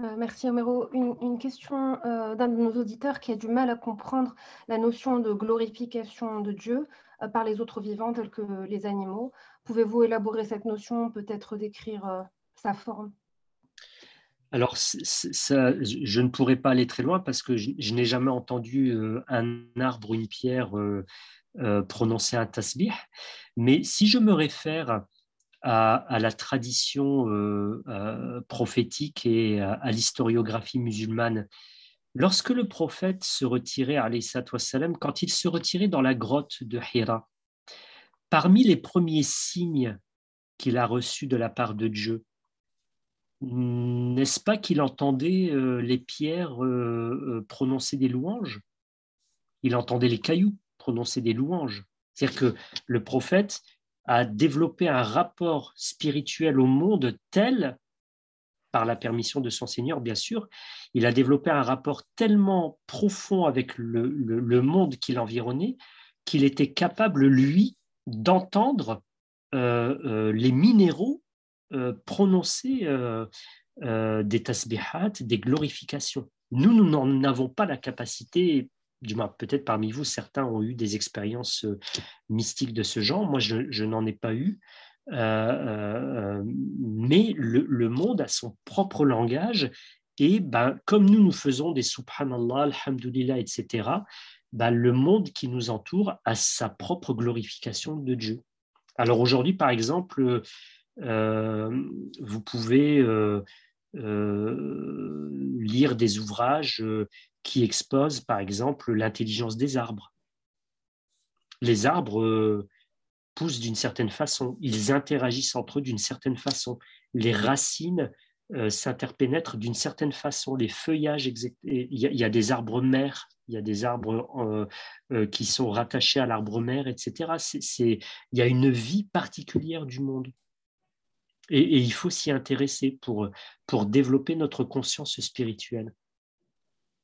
Euh, merci Homero. Une, question euh, d'un de nos auditeurs qui a du mal à comprendre la notion de glorification de Dieu euh, par les autres vivants tels que les animaux. Pouvez-vous élaborer cette notion, peut-être décrire sa forme? Alors, je ne pourrais pas aller très loin parce que je, n'ai jamais entendu un arbre ou une pierre prononcer un tasbih. Mais si je me réfère à, la tradition euh, euh, prophétique et à, l'historiographie musulmane. Lorsque le prophète se retirait, wassalam, quand il se retirait dans la grotte de Hira, parmi les premiers signes qu'il a reçus de la part de Dieu, n'est-ce pas qu'il entendait euh, les pierres prononcer des louanges? Il entendait les cailloux prononcer des louanges. C'est-à-dire que le prophète, à développer un rapport spirituel au monde tel, par la permission de son Seigneur, bien sûr, il a développé un rapport tellement profond avec le, monde qui l'environnait qu'il était capable, lui, d'entendre euh, euh, les minéraux euh, prononcer des tasbihat, des glorifications. Nous, nous n'en avons pas la capacité du moins peut-être parmi vous, certains ont eu des expériences euh, mystiques de ce genre. Moi, je, n'en ai pas eu. Euh, euh, mais le, monde a son propre langage et ben, comme nous, nous faisons des subhanallah, alhamdulillah, etc., ben, le monde qui nous entoure a sa propre glorification de Dieu. Alors aujourd'hui, par exemple, vous pouvez lire des ouvrages qui expose, par exemple, l'intelligence des arbres. Les arbres euh, poussent d'une certaine façon, ils interagissent entre eux d'une certaine façon. Les racines euh, s'interpénètrent d'une certaine façon. Les feuillages, il y, a des arbres mères, il y a des arbres euh, qui sont rattachés à l'arbre mère, etc. il y a une vie particulière du monde. Et, il faut s'y intéresser pour développer notre conscience spirituelle.